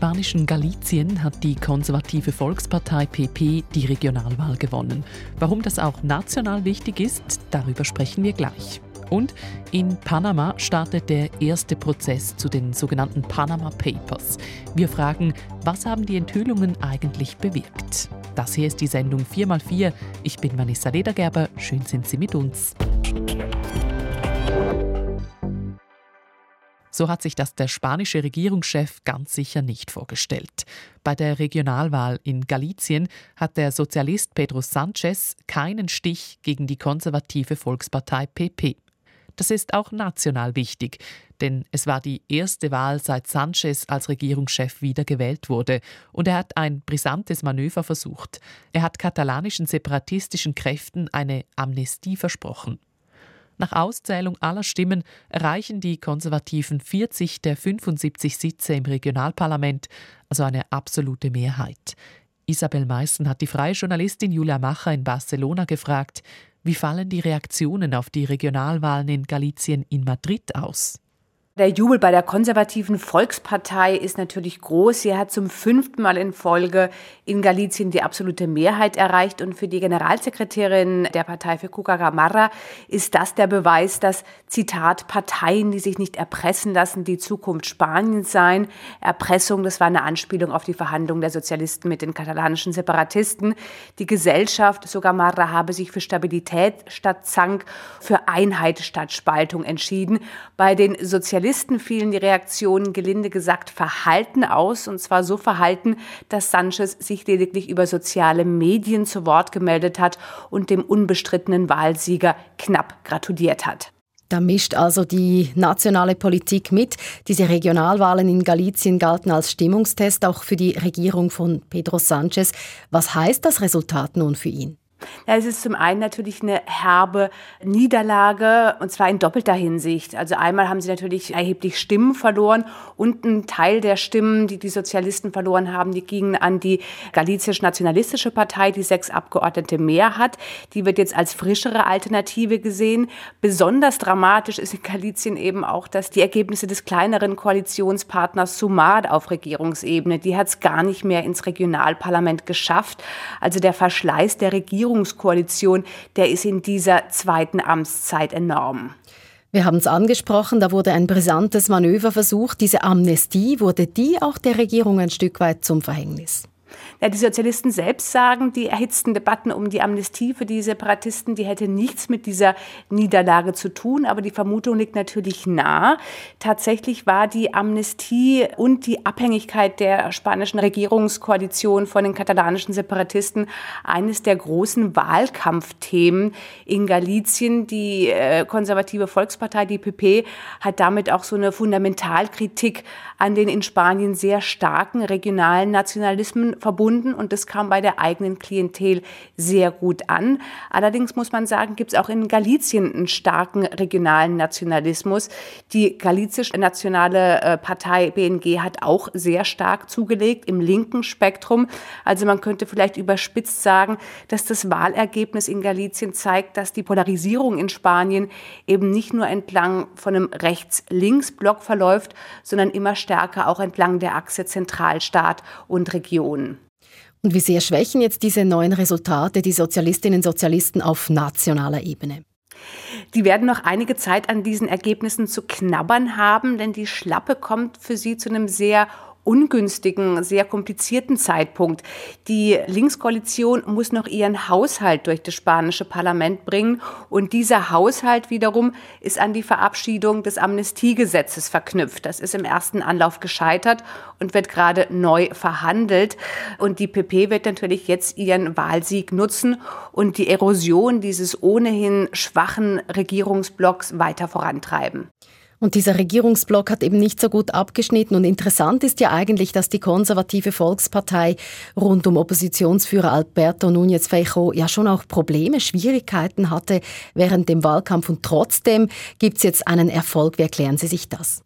spanischen Galicien hat die konservative Volkspartei PP die Regionalwahl gewonnen. Warum das auch national wichtig ist, darüber sprechen wir gleich. Und in Panama startet der erste Prozess zu den sogenannten Panama Papers. Wir fragen, was haben die Enthüllungen eigentlich bewirkt? Das hier ist die Sendung 4x4. Ich bin Vanessa Ledergerber. Schön sind Sie mit uns. So hat sich das der spanische Regierungschef ganz sicher nicht vorgestellt. Bei der Regionalwahl in Galicien hat der Sozialist Pedro Sanchez keinen Stich gegen die konservative Volkspartei PP. Das ist auch national wichtig, denn es war die erste Wahl, seit Sanchez als Regierungschef wiedergewählt wurde, und er hat ein brisantes Manöver versucht. Er hat katalanischen separatistischen Kräften eine Amnestie versprochen. Nach Auszählung aller Stimmen erreichen die Konservativen 40 der 75 Sitze im Regionalparlament, also eine absolute Mehrheit. Isabel Meissen hat die freie Journalistin Julia Macher in Barcelona gefragt, wie fallen die Reaktionen auf die Regionalwahlen in Galicien in Madrid aus? Der Jubel bei der konservativen Volkspartei ist natürlich groß. Sie hat zum fünften Mal in Folge in Galicien die absolute Mehrheit erreicht. Und für die Generalsekretärin der Partei für Cuca Gamarra ist das der Beweis, dass, Zitat, Parteien, die sich nicht erpressen lassen, die Zukunft Spaniens seien. Erpressung, das war eine Anspielung auf die Verhandlungen der Sozialisten mit den katalanischen Separatisten. Die Gesellschaft, so Gamarra, habe sich für Stabilität statt Zank, für Einheit statt Spaltung entschieden. Bei den Sozialisten Journalisten fielen die Reaktionen gelinde gesagt verhalten aus, und zwar so verhalten, dass Sanchez sich lediglich über soziale Medien zu Wort gemeldet hat und dem unbestrittenen Wahlsieger knapp gratuliert hat. Da mischt also die nationale Politik mit. Diese Regionalwahlen in Galicien galten als Stimmungstest auch für die Regierung von Pedro Sanchez. Was heißt das Resultat nun für ihn? Ja, es ist zum einen natürlich eine herbe Niederlage und zwar in doppelter Hinsicht. Also einmal haben sie natürlich erheblich Stimmen verloren und ein Teil der Stimmen, die die Sozialisten verloren haben, die gingen an die galizisch-nationalistische Partei, die sechs Abgeordnete mehr hat. Die wird jetzt als frischere Alternative gesehen. Besonders dramatisch ist in Galizien eben auch, dass die Ergebnisse des kleineren Koalitionspartners Sumad auf Regierungsebene, die hat es gar nicht mehr ins Regionalparlament geschafft. Also der Verschleiß der Regierung Regierungskoalition, der ist in dieser zweiten Amtszeit enorm. Wir haben es angesprochen, da wurde ein brisantes Manöver versucht. Diese Amnestie, wurde die auch der Regierung ein Stück weit zum Verhängnis? Ja, die Sozialisten selbst sagen, die erhitzten Debatten um die Amnestie für die Separatisten, die hätte nichts mit dieser Niederlage zu tun. Aber die Vermutung liegt natürlich nah. Tatsächlich war die Amnestie und die Abhängigkeit der spanischen Regierungskoalition von den katalanischen Separatisten eines der großen Wahlkampfthemen in Galicien. Die äh, konservative Volkspartei, die PP, hat damit auch so eine Fundamentalkritik an den in Spanien sehr starken regionalen Nationalismen verbunden und das kam bei der eigenen Klientel sehr gut an. Allerdings muss man sagen, gibt es auch in Galizien einen starken regionalen Nationalismus. Die galizische nationale äh, Partei BNG hat auch sehr stark zugelegt im linken Spektrum. Also man könnte vielleicht überspitzt sagen, dass das Wahlergebnis in Galizien zeigt, dass die Polarisierung in Spanien eben nicht nur entlang von einem Rechts-Links-Block verläuft, sondern immer stärker auch entlang der Achse Zentralstaat und Region. Und wie sehr schwächen jetzt diese neuen Resultate die Sozialistinnen und Sozialisten auf nationaler Ebene? Die werden noch einige Zeit an diesen Ergebnissen zu knabbern haben, denn die Schlappe kommt für sie zu einem sehr ungünstigen, sehr komplizierten Zeitpunkt. Die Linkskoalition muss noch ihren Haushalt durch das spanische Parlament bringen und dieser Haushalt wiederum ist an die Verabschiedung des Amnestiegesetzes verknüpft. Das ist im ersten Anlauf gescheitert und wird gerade neu verhandelt und die PP wird natürlich jetzt ihren Wahlsieg nutzen und die Erosion dieses ohnehin schwachen Regierungsblocks weiter vorantreiben. Und dieser Regierungsblock hat eben nicht so gut abgeschnitten. Und interessant ist ja eigentlich, dass die konservative Volkspartei rund um Oppositionsführer Alberto Núñez Feijóo ja schon auch Probleme, Schwierigkeiten hatte während dem Wahlkampf. Und trotzdem gibt es jetzt einen Erfolg. Wie erklären Sie sich das?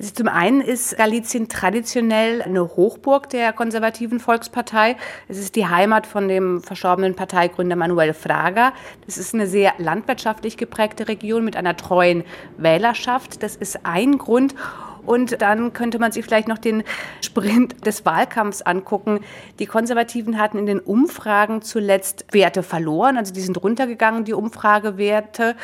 Also zum einen ist Galizien traditionell eine Hochburg der konservativen Volkspartei. Es ist die Heimat von dem verstorbenen Parteigründer Manuel Fraga. Das ist eine sehr landwirtschaftlich geprägte Region mit einer treuen Wählerschaft. Das ist ein Grund. Und dann könnte man sich vielleicht noch den Sprint des Wahlkampfs angucken. Die Konservativen hatten in den Umfragen zuletzt Werte verloren, also die sind runtergegangen, die Umfragewerte.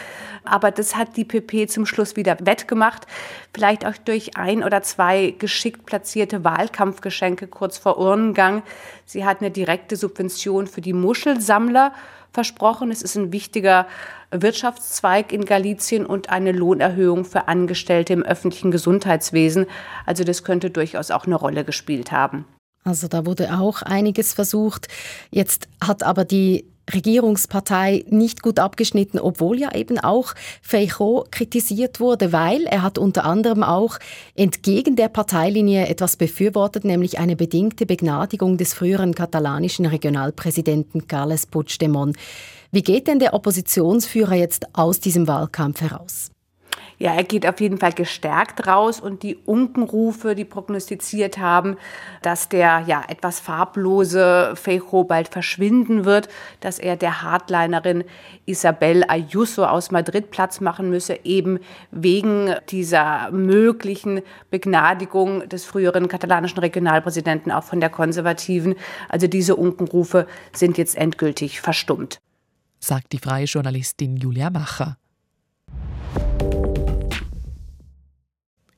Aber das hat die PP zum Schluss wieder wettgemacht. Vielleicht auch durch ein oder zwei geschickt platzierte Wahlkampfgeschenke kurz vor Urnengang. Sie hat eine direkte Subvention für die Muschelsammler versprochen. Es ist ein wichtiger Wirtschaftszweig in Galizien und eine Lohnerhöhung für Angestellte im öffentlichen Gesundheitswesen. Also das könnte durchaus auch eine Rolle gespielt haben. Also da wurde auch einiges versucht. Jetzt hat aber die Regierungspartei nicht gut abgeschnitten, obwohl ja eben auch Feijóo kritisiert wurde, weil er hat unter anderem auch entgegen der Parteilinie etwas befürwortet, nämlich eine bedingte Begnadigung des früheren katalanischen Regionalpräsidenten Carles Puigdemont. Wie geht denn der Oppositionsführer jetzt aus diesem Wahlkampf heraus? Ja, er geht auf jeden Fall gestärkt raus und die Unkenrufe, die prognostiziert haben, dass der ja etwas farblose Feijo bald verschwinden wird, dass er der Hardlinerin Isabel Ayuso aus Madrid Platz machen müsse, eben wegen dieser möglichen Begnadigung des früheren katalanischen Regionalpräsidenten auch von der Konservativen. Also diese Unkenrufe sind jetzt endgültig verstummt. Sagt die freie Journalistin Julia Macher.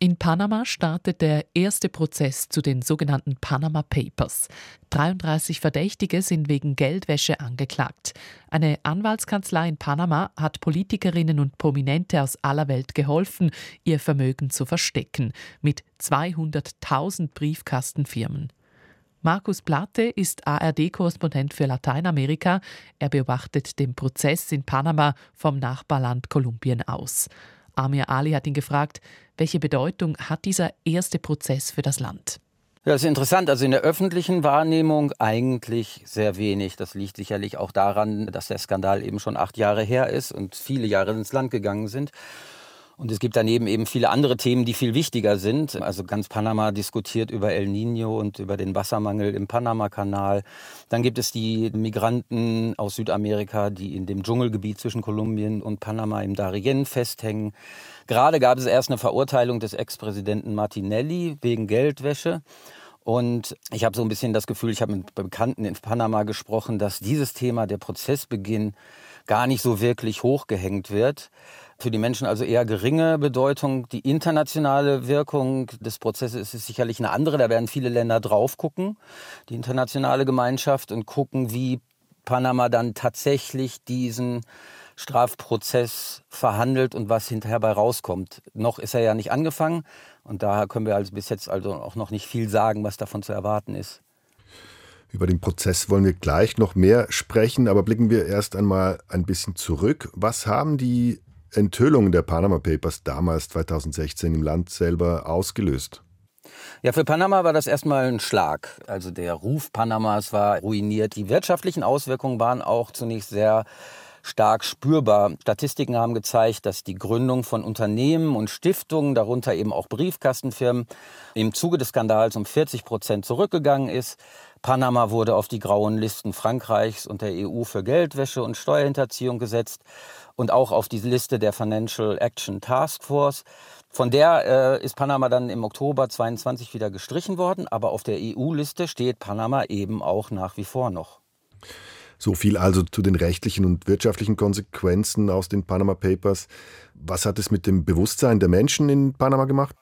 In Panama startet der erste Prozess zu den sogenannten Panama Papers. 33 Verdächtige sind wegen Geldwäsche angeklagt. Eine Anwaltskanzlei in Panama hat Politikerinnen und Prominente aus aller Welt geholfen, ihr Vermögen zu verstecken, mit 200.000 Briefkastenfirmen. Markus Plate ist ARD-Korrespondent für Lateinamerika. Er beobachtet den Prozess in Panama vom Nachbarland Kolumbien aus. Amir Ali hat ihn gefragt, welche Bedeutung hat dieser erste Prozess für das Land? Ja, das ist interessant. Also in der öffentlichen Wahrnehmung eigentlich sehr wenig. Das liegt sicherlich auch daran, dass der Skandal eben schon acht Jahre her ist und viele Jahre ins Land gegangen sind. Und es gibt daneben eben viele andere Themen, die viel wichtiger sind. Also ganz Panama diskutiert über El Nino und über den Wassermangel im Panama-Kanal. Dann gibt es die Migranten aus Südamerika, die in dem Dschungelgebiet zwischen Kolumbien und Panama im Darien festhängen. Gerade gab es erst eine Verurteilung des Ex-Präsidenten Martinelli wegen Geldwäsche. Und ich habe so ein bisschen das Gefühl, ich habe mit Bekannten in Panama gesprochen, dass dieses Thema, der Prozessbeginn, gar nicht so wirklich hochgehängt wird. Für die Menschen also eher geringe Bedeutung. Die internationale Wirkung des Prozesses ist sicherlich eine andere. Da werden viele Länder drauf gucken, die internationale Gemeinschaft, und gucken, wie Panama dann tatsächlich diesen Strafprozess verhandelt und was hinterher bei rauskommt. Noch ist er ja nicht angefangen und daher können wir also bis jetzt also auch noch nicht viel sagen, was davon zu erwarten ist. Über den Prozess wollen wir gleich noch mehr sprechen, aber blicken wir erst einmal ein bisschen zurück. Was haben die Enthüllungen der Panama Papers damals 2016 im Land selber ausgelöst? Ja, für Panama war das erstmal ein Schlag. Also der Ruf Panamas war ruiniert. Die wirtschaftlichen Auswirkungen waren auch zunächst sehr stark spürbar. Statistiken haben gezeigt, dass die Gründung von Unternehmen und Stiftungen, darunter eben auch Briefkastenfirmen, im Zuge des Skandals um 40 Prozent zurückgegangen ist. Panama wurde auf die grauen Listen Frankreichs und der EU für Geldwäsche und Steuerhinterziehung gesetzt und auch auf die Liste der Financial Action Task Force. Von der äh, ist Panama dann im Oktober 22 wieder gestrichen worden, aber auf der EU-Liste steht Panama eben auch nach wie vor noch. So viel also zu den rechtlichen und wirtschaftlichen Konsequenzen aus den Panama Papers. Was hat es mit dem Bewusstsein der Menschen in Panama gemacht?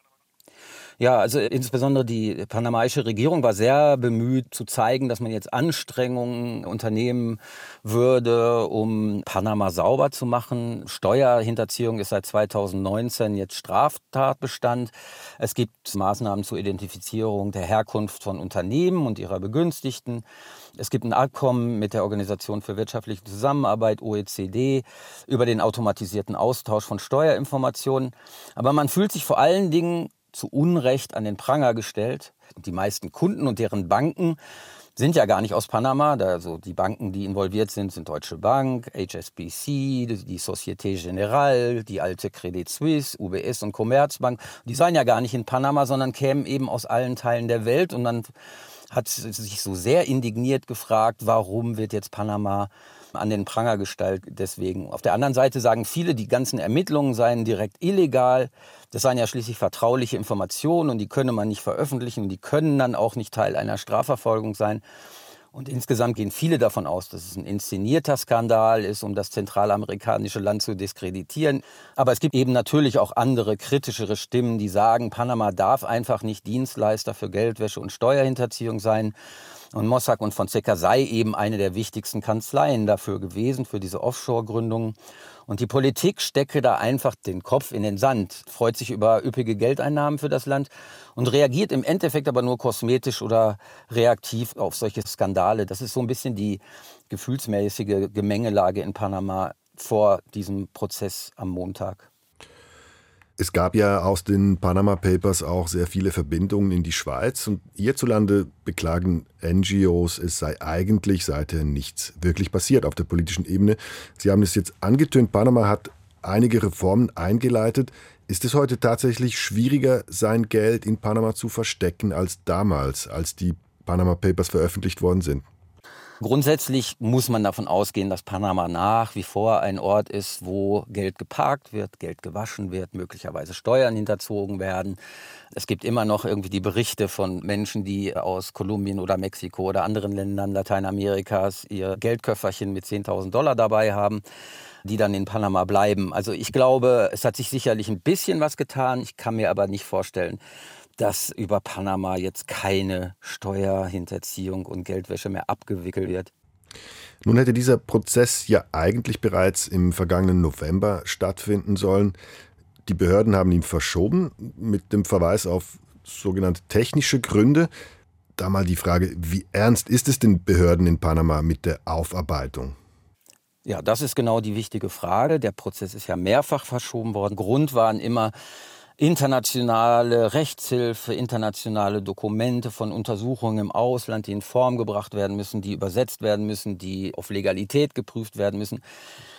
Ja, also insbesondere die panamaische Regierung war sehr bemüht zu zeigen, dass man jetzt Anstrengungen unternehmen würde, um Panama sauber zu machen. Steuerhinterziehung ist seit 2019 jetzt Straftatbestand. Es gibt Maßnahmen zur Identifizierung der Herkunft von Unternehmen und ihrer Begünstigten. Es gibt ein Abkommen mit der Organisation für wirtschaftliche Zusammenarbeit, OECD, über den automatisierten Austausch von Steuerinformationen. Aber man fühlt sich vor allen Dingen zu Unrecht an den Pranger gestellt. Die meisten Kunden und deren Banken sind ja gar nicht aus Panama. Also die Banken, die involviert sind, sind Deutsche Bank, HSBC, die Societe Generale, die alte Credit Suisse, UBS und Commerzbank. Die seien ja gar nicht in Panama, sondern kämen eben aus allen Teilen der Welt. Und dann hat sich so sehr indigniert gefragt, warum wird jetzt Panama an den Pranger gestellt. Deswegen. Auf der anderen Seite sagen viele, die ganzen Ermittlungen seien direkt illegal. Das seien ja schließlich vertrauliche Informationen und die könne man nicht veröffentlichen und die können dann auch nicht Teil einer Strafverfolgung sein. Und insgesamt gehen viele davon aus, dass es ein inszenierter Skandal ist, um das zentralamerikanische Land zu diskreditieren. Aber es gibt eben natürlich auch andere kritischere Stimmen, die sagen, Panama darf einfach nicht Dienstleister für Geldwäsche und Steuerhinterziehung sein. Und Mossack und Fonseca sei eben eine der wichtigsten Kanzleien dafür gewesen, für diese Offshore-Gründungen. Und die Politik stecke da einfach den Kopf in den Sand, freut sich über üppige Geldeinnahmen für das Land und reagiert im Endeffekt aber nur kosmetisch oder reaktiv auf solche Skandale. Das ist so ein bisschen die gefühlsmäßige Gemengelage in Panama vor diesem Prozess am Montag. Es gab ja aus den Panama Papers auch sehr viele Verbindungen in die Schweiz und hierzulande beklagen NGOs, es sei eigentlich seither nichts wirklich passiert auf der politischen Ebene. Sie haben es jetzt angetönt, Panama hat einige Reformen eingeleitet. Ist es heute tatsächlich schwieriger, sein Geld in Panama zu verstecken als damals, als die Panama Papers veröffentlicht worden sind? Grundsätzlich muss man davon ausgehen, dass Panama nach wie vor ein Ort ist, wo Geld geparkt wird, Geld gewaschen wird, möglicherweise Steuern hinterzogen werden. Es gibt immer noch irgendwie die Berichte von Menschen, die aus Kolumbien oder Mexiko oder anderen Ländern Lateinamerikas ihr Geldköfferchen mit 10.000 Dollar dabei haben die dann in Panama bleiben. Also ich glaube, es hat sich sicherlich ein bisschen was getan. Ich kann mir aber nicht vorstellen, dass über Panama jetzt keine Steuerhinterziehung und Geldwäsche mehr abgewickelt wird. Nun hätte dieser Prozess ja eigentlich bereits im vergangenen November stattfinden sollen. Die Behörden haben ihn verschoben mit dem Verweis auf sogenannte technische Gründe. Da mal die Frage, wie ernst ist es den Behörden in Panama mit der Aufarbeitung? Ja, das ist genau die wichtige Frage. Der Prozess ist ja mehrfach verschoben worden. Grund waren immer internationale Rechtshilfe, internationale Dokumente von Untersuchungen im Ausland, die in Form gebracht werden müssen, die übersetzt werden müssen, die auf Legalität geprüft werden müssen.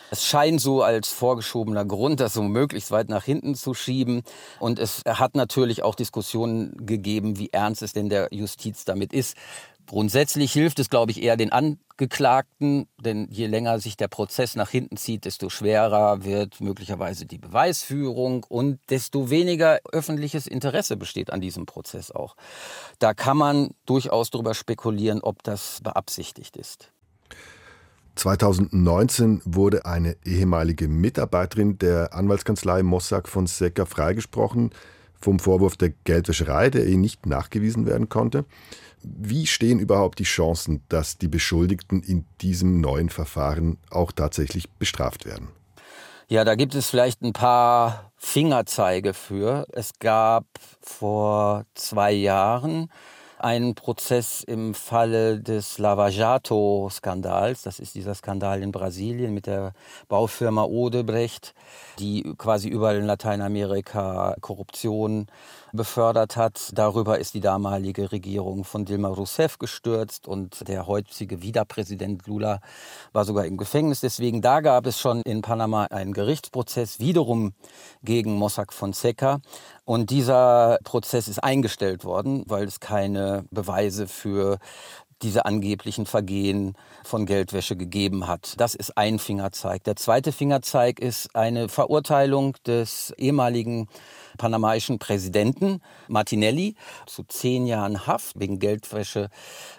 Es scheint so als vorgeschobener Grund, das so möglichst weit nach hinten zu schieben. Und es hat natürlich auch Diskussionen gegeben, wie ernst es denn der Justiz damit ist. Grundsätzlich hilft es, glaube ich, eher den Angeklagten, denn je länger sich der Prozess nach hinten zieht, desto schwerer wird möglicherweise die Beweisführung und desto weniger öffentliches Interesse besteht an diesem Prozess auch. Da kann man durchaus darüber spekulieren, ob das beabsichtigt ist. 2019 wurde eine ehemalige Mitarbeiterin der Anwaltskanzlei Mossack Fonseca freigesprochen vom Vorwurf der Geldwäscherei, der ihr nicht nachgewiesen werden konnte. Wie stehen überhaupt die Chancen, dass die Beschuldigten in diesem neuen Verfahren auch tatsächlich bestraft werden? Ja, da gibt es vielleicht ein paar Fingerzeige für. Es gab vor zwei Jahren einen Prozess im Falle des Lava Jato-Skandals. Das ist dieser Skandal in Brasilien mit der Baufirma Odebrecht, die quasi überall in Lateinamerika Korruption befördert hat. Darüber ist die damalige Regierung von Dilma Rousseff gestürzt und der heutige Wiederpräsident Lula war sogar im Gefängnis. Deswegen da gab es schon in Panama einen Gerichtsprozess wiederum gegen Mossack Fonseca. Und dieser Prozess ist eingestellt worden, weil es keine Beweise für diese angeblichen Vergehen von Geldwäsche gegeben hat. Das ist ein Fingerzeig. Der zweite Fingerzeig ist eine Verurteilung des ehemaligen panamaischen Präsidenten Martinelli zu zehn Jahren Haft wegen Geldwäsche.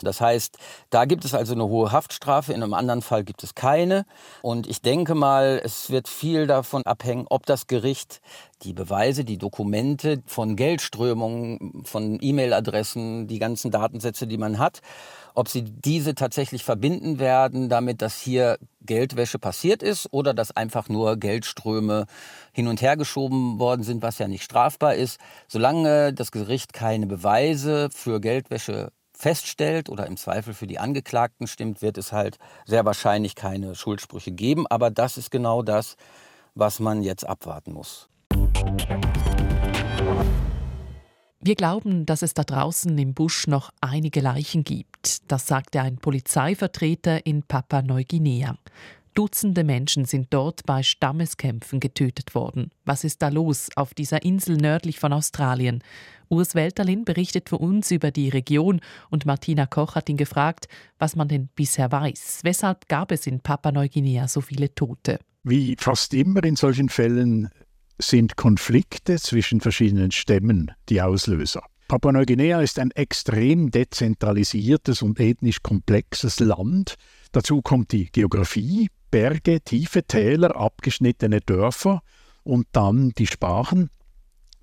Das heißt, da gibt es also eine hohe Haftstrafe, in einem anderen Fall gibt es keine. Und ich denke mal, es wird viel davon abhängen, ob das Gericht die Beweise, die Dokumente von Geldströmungen, von E-Mail-Adressen, die ganzen Datensätze, die man hat, ob sie diese tatsächlich verbinden werden, damit dass hier Geldwäsche passiert ist oder dass einfach nur Geldströme hin und her geschoben worden sind, was ja nicht strafbar ist. Solange das Gericht keine Beweise für Geldwäsche feststellt oder im Zweifel für die Angeklagten stimmt, wird es halt sehr wahrscheinlich keine Schuldsprüche geben. Aber das ist genau das, was man jetzt abwarten muss. Wir glauben, dass es da draußen im Busch noch einige Leichen gibt. Das sagte ein Polizeivertreter in Papua-Neuguinea. Dutzende Menschen sind dort bei Stammeskämpfen getötet worden. Was ist da los auf dieser Insel nördlich von Australien? Urs Welterlin berichtet für uns über die Region und Martina Koch hat ihn gefragt, was man denn bisher weiß. Weshalb gab es in Papua-Neuguinea so viele Tote? Wie fast immer in solchen Fällen sind Konflikte zwischen verschiedenen Stämmen die Auslöser. Papua-Neuguinea ist ein extrem dezentralisiertes und ethnisch komplexes Land. Dazu kommt die Geografie, Berge, tiefe Täler, abgeschnittene Dörfer und dann die Sprachen.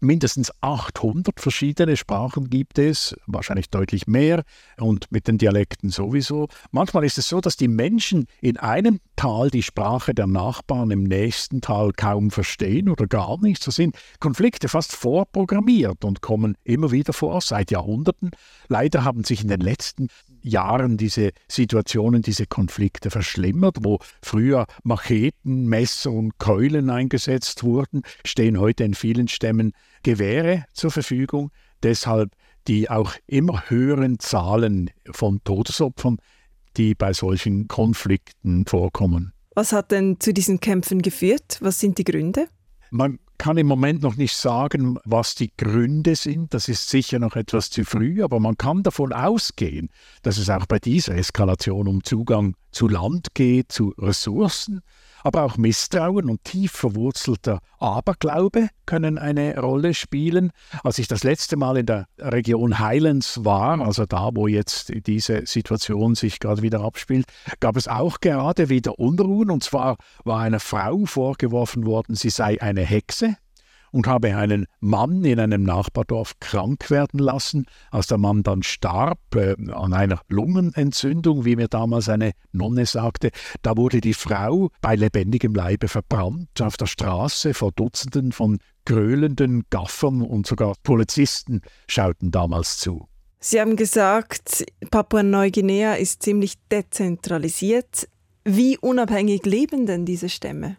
Mindestens 800 verschiedene Sprachen gibt es, wahrscheinlich deutlich mehr und mit den Dialekten sowieso. Manchmal ist es so, dass die Menschen in einem Tal die Sprache der Nachbarn im nächsten Tal kaum verstehen oder gar nicht. So sind Konflikte fast vorprogrammiert und kommen immer wieder vor, seit Jahrhunderten. Leider haben sich in den letzten Jahren diese Situationen, diese Konflikte verschlimmert, wo früher Macheten, Messer und Keulen eingesetzt wurden, stehen heute in vielen Stämmen Gewehre zur Verfügung. Deshalb die auch immer höheren Zahlen von Todesopfern, die bei solchen Konflikten vorkommen. Was hat denn zu diesen Kämpfen geführt? Was sind die Gründe? Man kann im Moment noch nicht sagen, was die Gründe sind. Das ist sicher noch etwas zu früh, aber man kann davon ausgehen, dass es auch bei dieser Eskalation um Zugang zu Land geht, zu Ressourcen, aber auch Misstrauen und tief verwurzelter Aberglaube können eine Rolle spielen. Als ich das letzte Mal in der Region Highlands war, also da, wo jetzt diese Situation sich gerade wieder abspielt, gab es auch gerade wieder Unruhen. Und zwar war einer Frau vorgeworfen worden, sie sei eine Hexe und habe einen Mann in einem Nachbardorf krank werden lassen. Als der Mann dann starb äh, an einer Lungenentzündung, wie mir damals eine Nonne sagte, da wurde die Frau bei lebendigem Leibe verbrannt auf der Straße vor Dutzenden von gröhlenden Gaffern und sogar Polizisten schauten damals zu. Sie haben gesagt, Papua-Neuguinea ist ziemlich dezentralisiert. Wie unabhängig leben denn diese Stämme?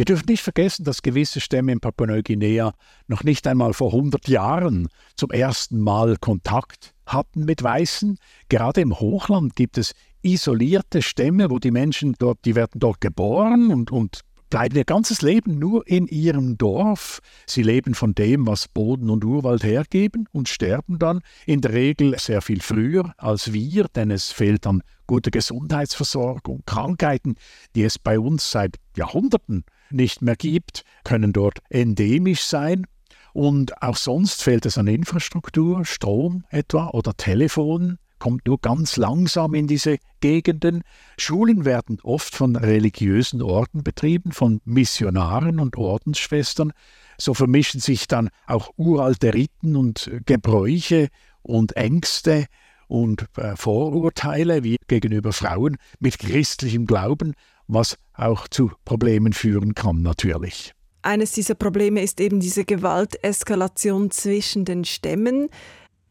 Wir dürfen nicht vergessen, dass gewisse Stämme in Papua-Neuguinea noch nicht einmal vor 100 Jahren zum ersten Mal Kontakt hatten mit Weißen. Gerade im Hochland gibt es isolierte Stämme, wo die Menschen dort, die werden dort geboren und, und bleiben ihr ganzes Leben nur in ihrem Dorf. Sie leben von dem, was Boden und Urwald hergeben und sterben dann in der Regel sehr viel früher als wir, denn es fehlt an guter Gesundheitsversorgung. Krankheiten, die es bei uns seit Jahrhunderten nicht mehr gibt, können dort endemisch sein. Und auch sonst fehlt es an Infrastruktur, Strom etwa oder Telefon, kommt nur ganz langsam in diese Gegenden. Schulen werden oft von religiösen Orden betrieben, von Missionaren und Ordensschwestern. So vermischen sich dann auch uralte Riten und Gebräuche und Ängste und äh, Vorurteile wie gegenüber Frauen mit christlichem Glauben was auch zu Problemen führen kann natürlich. Eines dieser Probleme ist eben diese Gewalteskalation zwischen den Stämmen.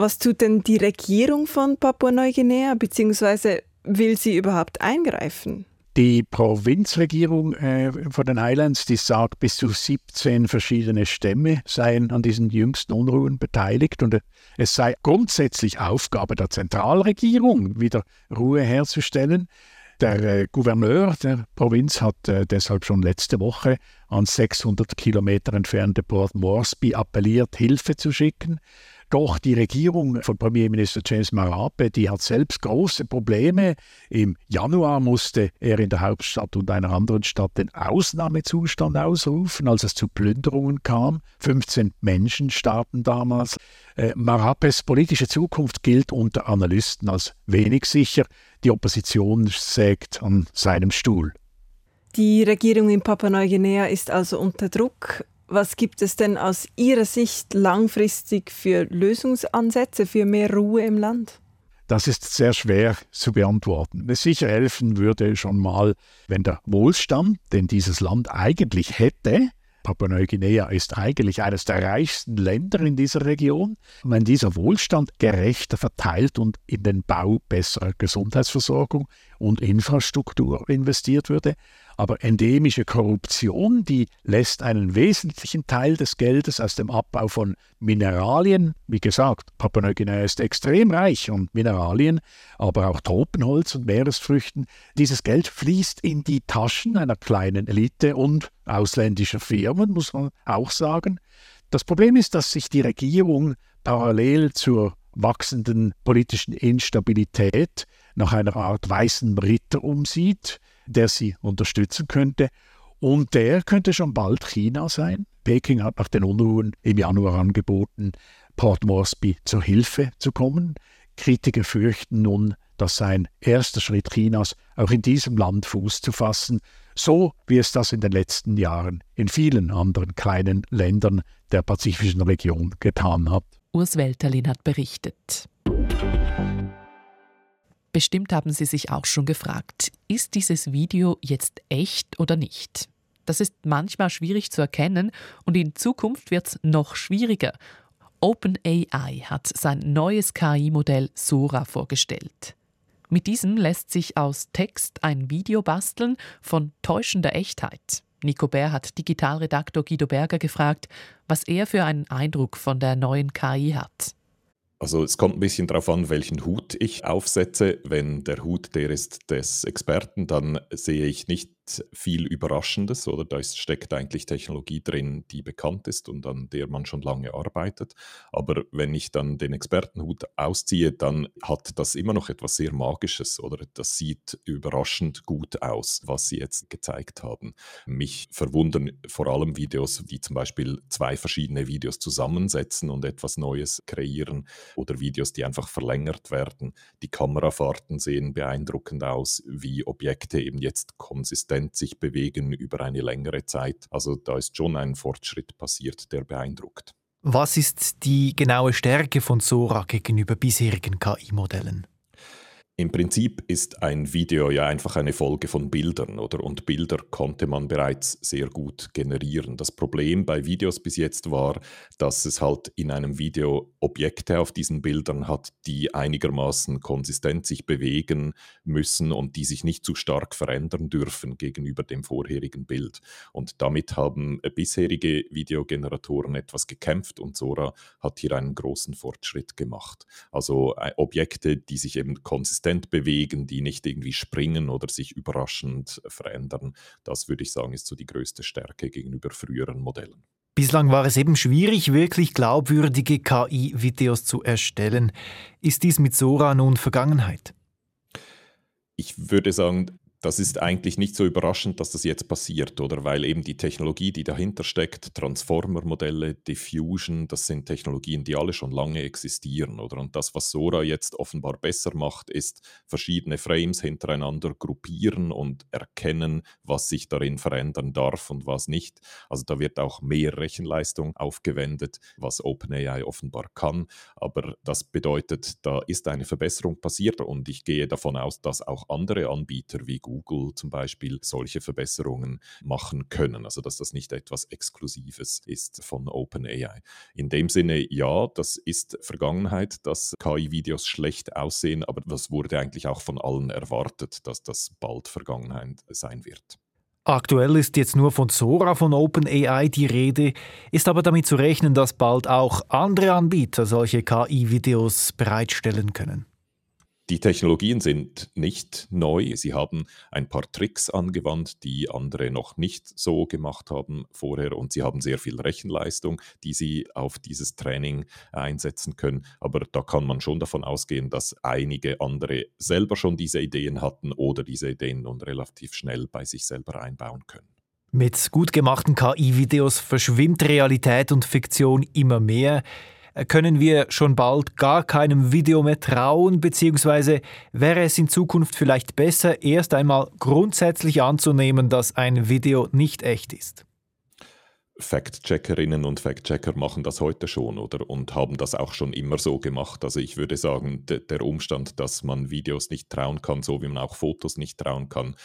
Was tut denn die Regierung von Papua-Neuguinea, beziehungsweise will sie überhaupt eingreifen? Die Provinzregierung äh, von den Islands, die sagt, bis zu 17 verschiedene Stämme seien an diesen jüngsten Unruhen beteiligt und es sei grundsätzlich Aufgabe der Zentralregierung, wieder Ruhe herzustellen. Der äh, Gouverneur der Provinz hat äh, deshalb schon letzte Woche an 600 Kilometer entfernte Port Moresby appelliert, Hilfe zu schicken. Doch die Regierung von Premierminister James Marape, die hat selbst große Probleme. Im Januar musste er in der Hauptstadt und einer anderen Stadt den Ausnahmezustand ausrufen, als es zu Plünderungen kam. 15 Menschen starben damals. Äh, Marapes politische Zukunft gilt unter Analysten als wenig sicher. Die Opposition sägt an seinem Stuhl. Die Regierung in Papua-Neuguinea ist also unter Druck. Was gibt es denn aus Ihrer Sicht langfristig für Lösungsansätze für mehr Ruhe im Land? Das ist sehr schwer zu beantworten. Es sicher helfen würde schon mal, wenn der Wohlstand, den dieses Land eigentlich hätte, Papua-Neuguinea ist eigentlich eines der reichsten Länder in dieser Region. Wenn dieser Wohlstand gerechter verteilt und in den Bau besserer Gesundheitsversorgung und Infrastruktur investiert würde, aber endemische Korruption, die lässt einen wesentlichen Teil des Geldes aus dem Abbau von Mineralien, wie gesagt, Papua-Neuguinea ist extrem reich an Mineralien, aber auch Tropenholz und Meeresfrüchten, dieses Geld fließt in die Taschen einer kleinen Elite und ausländischer Firmen, muss man auch sagen. Das Problem ist, dass sich die Regierung parallel zur wachsenden politischen Instabilität nach einer Art weißen Ritter umsieht, der sie unterstützen könnte. Und der könnte schon bald China sein. Peking hat nach den Unruhen im Januar angeboten, Port Moresby zur Hilfe zu kommen. Kritiker fürchten nun, dass sein erster Schritt Chinas auch in diesem Land Fuß zu fassen, so wie es das in den letzten Jahren in vielen anderen kleinen Ländern der pazifischen Region getan hat. Urs Welterlin hat berichtet. Bestimmt haben Sie sich auch schon gefragt, ist dieses Video jetzt echt oder nicht? Das ist manchmal schwierig zu erkennen und in Zukunft wird es noch schwieriger. OpenAI hat sein neues KI-Modell Sora vorgestellt. Mit diesem lässt sich aus Text ein Video basteln von täuschender Echtheit. Nico Bär hat Digitalredaktor Guido Berger gefragt, was er für einen Eindruck von der neuen KI hat. Also es kommt ein bisschen darauf an, welchen Hut ich aufsetze. Wenn der Hut der ist des Experten, dann sehe ich nicht viel Überraschendes, oder? Da steckt eigentlich Technologie drin, die bekannt ist und an der man schon lange arbeitet. Aber wenn ich dann den Expertenhut ausziehe, dann hat das immer noch etwas sehr Magisches, oder? Das sieht überraschend gut aus, was sie jetzt gezeigt haben. Mich verwundern vor allem Videos, die zum Beispiel zwei verschiedene Videos zusammensetzen und etwas Neues kreieren oder Videos, die einfach verlängert werden. Die Kamerafahrten sehen beeindruckend aus, wie Objekte eben jetzt konsistent konsistent sich bewegen über eine längere Zeit. Also da ist schon ein Fortschritt passiert, der beeindruckt. Was ist die genaue Stärke von Sora gegenüber bisherigen KI-Modellen? Im Prinzip ist ein Video ja einfach eine Folge von Bildern, oder? Und Bilder konnte man bereits sehr gut generieren. Das Problem bei Videos bis jetzt war, dass es halt in einem Video Objekte auf diesen Bildern hat, die einigermaßen konsistent sich bewegen müssen und die sich nicht zu stark verändern dürfen gegenüber dem vorherigen Bild. Und damit haben bisherige Videogeneratoren etwas gekämpft und Sora hat hier einen großen Fortschritt gemacht. Also äh, Objekte, die sich eben konsistent konsistent bewegen, die nicht irgendwie springen oder sich überraschend verändern. Das würde ich sagen, ist so die größte Stärke gegenüber früheren Modellen. Bislang war es eben schwierig, wirklich glaubwürdige KI-Videos zu erstellen. Ist dies mit Sora nun Vergangenheit? Ich würde sagen, das ist eigentlich nicht so überraschend, dass das jetzt passiert, oder? Weil eben die Technologie, die dahinter steckt, Transformer-Modelle, Diffusion, das sind Technologien, die alle schon lange existieren, oder? Und das, was Sora jetzt offenbar besser macht, ist verschiedene Frames hintereinander gruppieren und erkennen, was sich darin verändern darf und was nicht. Also da wird auch mehr Rechenleistung aufgewendet, was OpenAI offenbar kann. Aber das bedeutet, da ist eine Verbesserung passiert und ich gehe davon aus, dass auch andere Anbieter wie Google zum Beispiel solche Verbesserungen machen können. Also dass das nicht etwas Exklusives ist von OpenAI. In dem Sinne, ja, das ist Vergangenheit, dass KI-Videos schlecht aussehen, aber das wurde eigentlich auch von allen erwartet, dass das bald Vergangenheit sein wird. Aktuell ist jetzt nur von Sora von OpenAI die Rede, ist aber damit zu rechnen, dass bald auch andere Anbieter solche KI-Videos bereitstellen können. Die Technologien sind nicht neu. Sie haben ein paar Tricks angewandt, die andere noch nicht so gemacht haben vorher. Und sie haben sehr viel Rechenleistung, die sie auf dieses Training einsetzen können. Aber da kann man schon davon ausgehen, dass einige andere selber schon diese Ideen hatten oder diese Ideen nun relativ schnell bei sich selber einbauen können. Mit gut gemachten KI-Videos verschwimmt Realität und Fiktion immer mehr können wir schon bald gar keinem Video mehr trauen, beziehungsweise wäre es in Zukunft vielleicht besser, erst einmal grundsätzlich anzunehmen, dass ein Video nicht echt ist? Fact-Checkerinnen und Fact-Checker machen das heute schon oder und haben das auch schon immer so gemacht. Also ich würde sagen, der Umstand, dass man Videos nicht trauen kann, so wie man auch Fotos nicht trauen kann,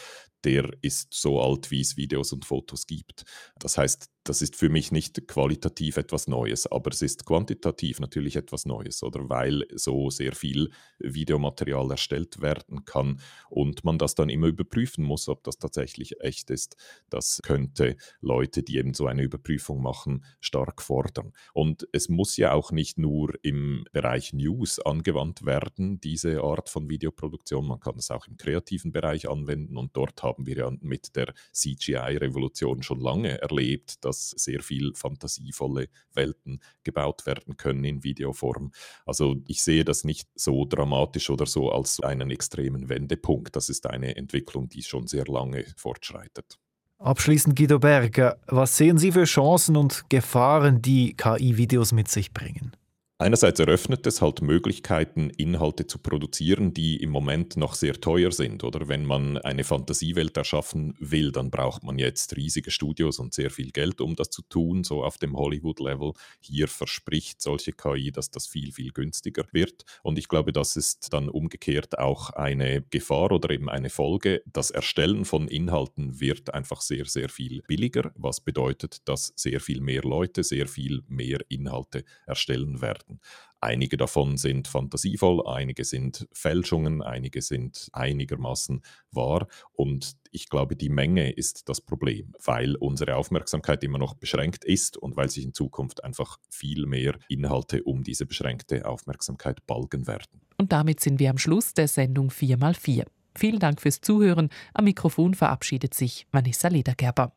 der ist so alt, wie es Videos und Fotos gibt. Das heißt, das ist für mich nicht qualitativ etwas Neues, aber es ist quantitativ natürlich etwas Neues, oder weil so sehr viel Videomaterial erstellt werden kann und man das dann immer überprüfen muss, ob das tatsächlich echt ist. Das könnte Leute, die eben so eine Überprüfung machen, stark fordern. Und es muss ja auch nicht nur im Bereich News angewandt werden, diese Art von Videoproduktion, man kann es auch im kreativen Bereich anwenden und dort haben wir ja mit der CGI-Revolution schon lange erlebt, dass dass sehr viel fantasievolle Welten gebaut werden können in Videoform. Also ich sehe das nicht so dramatisch oder so als einen extremen Wendepunkt. Das ist eine Entwicklung, die schon sehr lange fortschreitet. Abschließend Guido Berger, was sehen Sie für Chancen und Gefahren, die KI-Videos mit sich bringen? Einerseits eröffnet es halt Möglichkeiten, Inhalte zu produzieren, die im Moment noch sehr teuer sind. Oder wenn man eine Fantasiewelt erschaffen will, dann braucht man jetzt riesige Studios und sehr viel Geld, um das zu tun, so auf dem Hollywood-Level. Hier verspricht solche KI, dass das viel, viel günstiger wird. Und ich glaube, das ist dann umgekehrt auch eine Gefahr oder eben eine Folge. Das Erstellen von Inhalten wird einfach sehr, sehr viel billiger, was bedeutet, dass sehr viel mehr Leute sehr viel mehr Inhalte erstellen werden werden. Einige davon sind fantasievoll, einige sind Fälschungen, einige sind einigermaßen wahr. Und ich glaube, die Menge ist das Problem, weil unsere Aufmerksamkeit immer noch beschränkt ist und weil sich in Zukunft einfach viel mehr Inhalte um diese beschränkte Aufmerksamkeit balgen werden. Und damit sind wir am Schluss der Sendung 4x4. Vielen Dank fürs Zuhören. Am Mikrofon verabschiedet sich Vanessa Ledergerber.